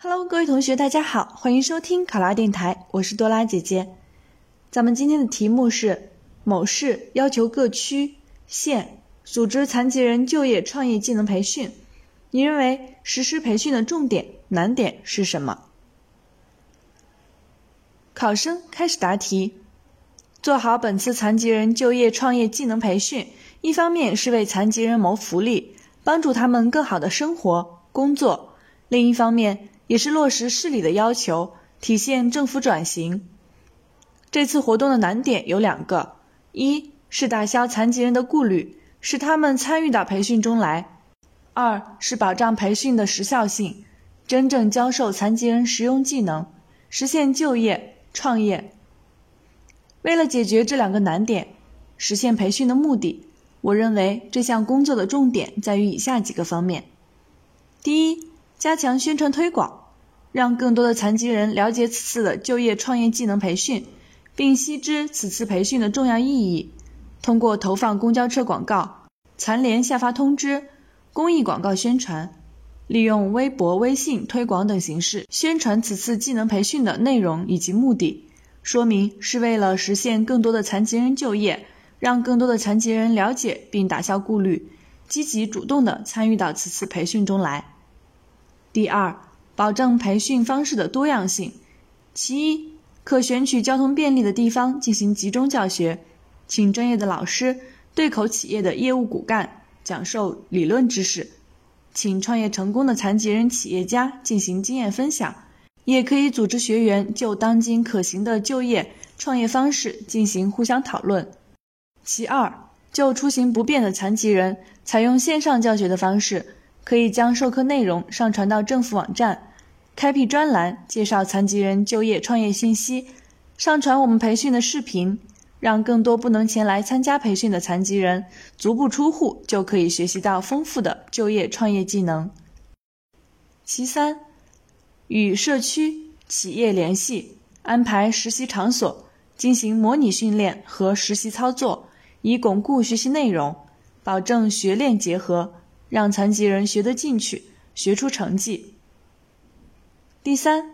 Hello，各位同学，大家好，欢迎收听考拉电台，我是多拉姐姐。咱们今天的题目是：某市要求各区县组织残疾人就业创业技能培训，你认为实施培训的重点难点是什么？考生开始答题。做好本次残疾人就业创业技能培训，一方面是为残疾人谋福利，帮助他们更好的生活工作；另一方面，也是落实市里的要求，体现政府转型。这次活动的难点有两个：一是打消残疾人的顾虑，使他们参与到培训中来；二是保障培训的时效性，真正教授残疾人实用技能，实现就业创业。为了解决这两个难点，实现培训的目的，我认为这项工作的重点在于以下几个方面：第一，加强宣传推广，让更多的残疾人了解此次的就业创业技能培训，并悉知此次培训的重要意义。通过投放公交车广告、残联下发通知、公益广告宣传，利用微博、微信推广等形式宣传此次技能培训的内容以及目的，说明是为了实现更多的残疾人就业，让更多的残疾人了解并打消顾虑，积极主动地参与到此次培训中来。第二，保证培训方式的多样性。其一，可选取交通便利的地方进行集中教学，请专业的老师对口企业的业务骨干讲授理论知识，请创业成功的残疾人企业家进行经验分享，也可以组织学员就当今可行的就业创业方式进行互相讨论。其二，就出行不便的残疾人，采用线上教学的方式。可以将授课内容上传到政府网站，开辟专栏介绍残疾人就业创业信息，上传我们培训的视频，让更多不能前来参加培训的残疾人足不出户就可以学习到丰富的就业创业技能。其三，与社区企业联系，安排实习场所进行模拟训练和实习操作，以巩固学习内容，保证学练结合。让残疾人学得进去，学出成绩。第三，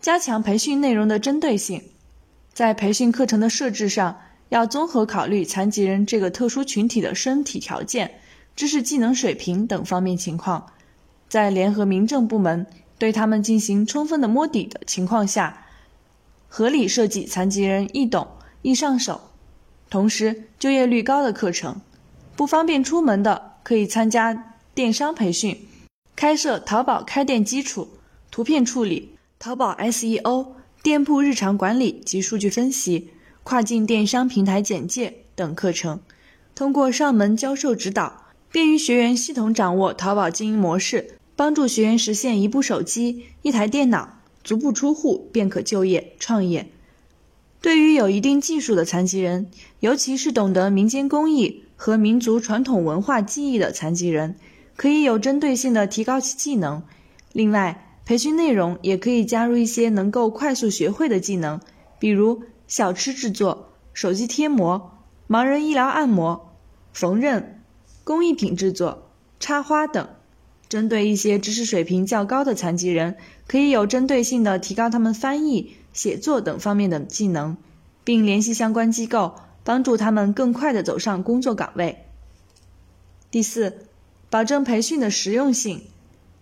加强培训内容的针对性，在培训课程的设置上，要综合考虑残疾人这个特殊群体的身体条件、知识技能水平等方面情况，在联合民政部门对他们进行充分的摸底的情况下，合理设计残疾人易懂、易上手，同时就业率高的课程。不方便出门的，可以参加。电商培训，开设淘宝开店基础、图片处理、淘宝 SEO、店铺日常管理及数据分析、跨境电商平台简介等课程，通过上门教授指导，便于学员系统掌握淘宝经营模式，帮助学员实现一部手机、一台电脑，足不出户便可就业创业。对于有一定技术的残疾人，尤其是懂得民间工艺和民族传统文化技艺的残疾人。可以有针对性的提高其技能，另外，培训内容也可以加入一些能够快速学会的技能，比如小吃制作、手机贴膜、盲人医疗按摩、缝纫、工艺品制作、插花等。针对一些知识水平较高的残疾人，可以有针对性的提高他们翻译、写作等方面的技能，并联系相关机构，帮助他们更快地走上工作岗位。第四。保证培训的实用性，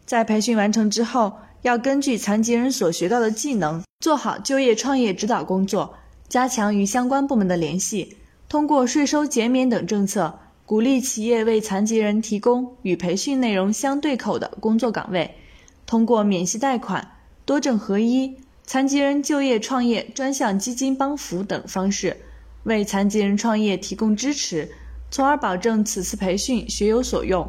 在培训完成之后，要根据残疾人所学到的技能，做好就业创业指导工作，加强与相关部门的联系，通过税收减免等政策，鼓励企业为残疾人提供与培训内容相对口的工作岗位，通过免息贷款、多证合一、残疾人就业创业专项基金帮扶等方式，为残疾人创业提供支持，从而保证此次培训学有所用。